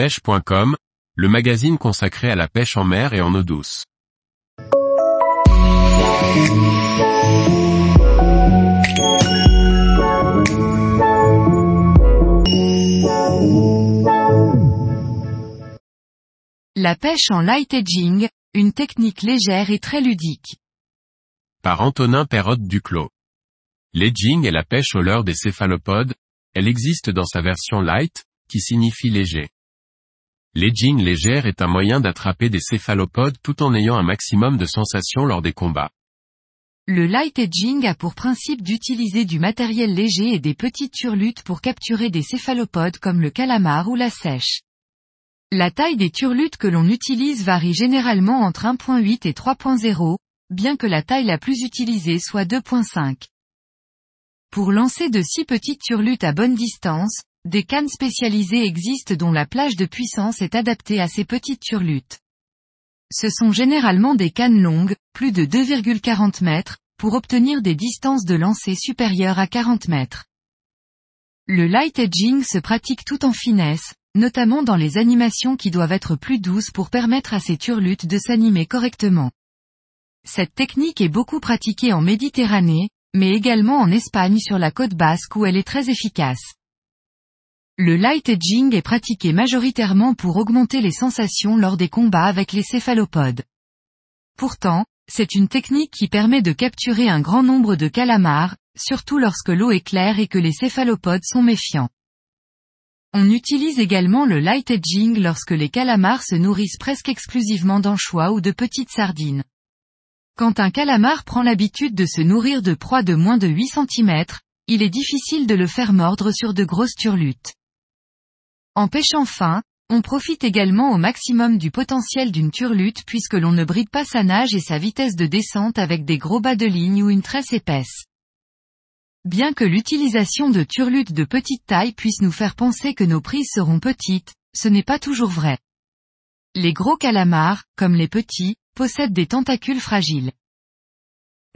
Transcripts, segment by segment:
pêche.com, le magazine consacré à la pêche en mer et en eau douce. La pêche en light edging, une technique légère et très ludique. Par Antonin Perrotte Duclos. L'edging est la pêche au leurre des céphalopodes, elle existe dans sa version light, qui signifie léger. L'edging légère est un moyen d'attraper des céphalopodes tout en ayant un maximum de sensations lors des combats. Le light edging a pour principe d'utiliser du matériel léger et des petites turlutes pour capturer des céphalopodes comme le calamar ou la sèche. La taille des turlutes que l'on utilise varie généralement entre 1.8 et 3.0, bien que la taille la plus utilisée soit 2.5. Pour lancer de si petites turlutes à bonne distance, des cannes spécialisées existent dont la plage de puissance est adaptée à ces petites turlutes. Ce sont généralement des cannes longues, plus de 2,40 mètres, pour obtenir des distances de lancer supérieures à 40 mètres. Le light edging se pratique tout en finesse, notamment dans les animations qui doivent être plus douces pour permettre à ces turlutes de s'animer correctement. Cette technique est beaucoup pratiquée en Méditerranée, mais également en Espagne sur la côte basque où elle est très efficace. Le light edging est pratiqué majoritairement pour augmenter les sensations lors des combats avec les céphalopodes. Pourtant, c'est une technique qui permet de capturer un grand nombre de calamars, surtout lorsque l'eau est claire et que les céphalopodes sont méfiants. On utilise également le light edging lorsque les calamars se nourrissent presque exclusivement d'anchois ou de petites sardines. Quand un calamar prend l'habitude de se nourrir de proies de moins de 8 cm, il est difficile de le faire mordre sur de grosses turlutes. En pêchant fin, on profite également au maximum du potentiel d'une turlute puisque l'on ne bride pas sa nage et sa vitesse de descente avec des gros bas de ligne ou une tresse épaisse. Bien que l'utilisation de turlutes de petite taille puisse nous faire penser que nos prises seront petites, ce n'est pas toujours vrai. Les gros calamars, comme les petits, possèdent des tentacules fragiles.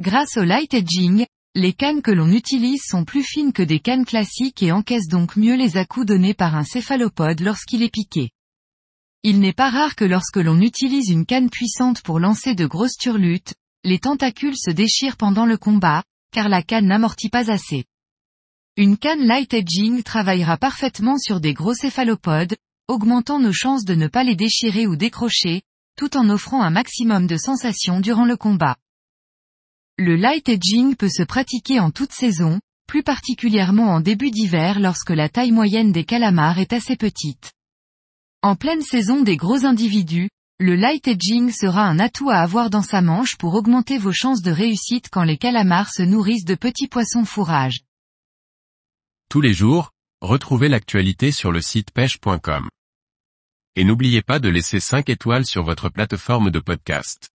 Grâce au light edging, les cannes que l'on utilise sont plus fines que des cannes classiques et encaissent donc mieux les à-coups donnés par un céphalopode lorsqu'il est piqué. Il n'est pas rare que lorsque l'on utilise une canne puissante pour lancer de grosses turlutes, les tentacules se déchirent pendant le combat, car la canne n'amortit pas assez. Une canne light edging travaillera parfaitement sur des gros céphalopodes, augmentant nos chances de ne pas les déchirer ou décrocher, tout en offrant un maximum de sensations durant le combat. Le light edging peut se pratiquer en toute saison, plus particulièrement en début d'hiver lorsque la taille moyenne des calamars est assez petite. En pleine saison des gros individus, le light edging sera un atout à avoir dans sa manche pour augmenter vos chances de réussite quand les calamars se nourrissent de petits poissons fourrage. Tous les jours, retrouvez l'actualité sur le site pêche.com. Et n'oubliez pas de laisser 5 étoiles sur votre plateforme de podcast.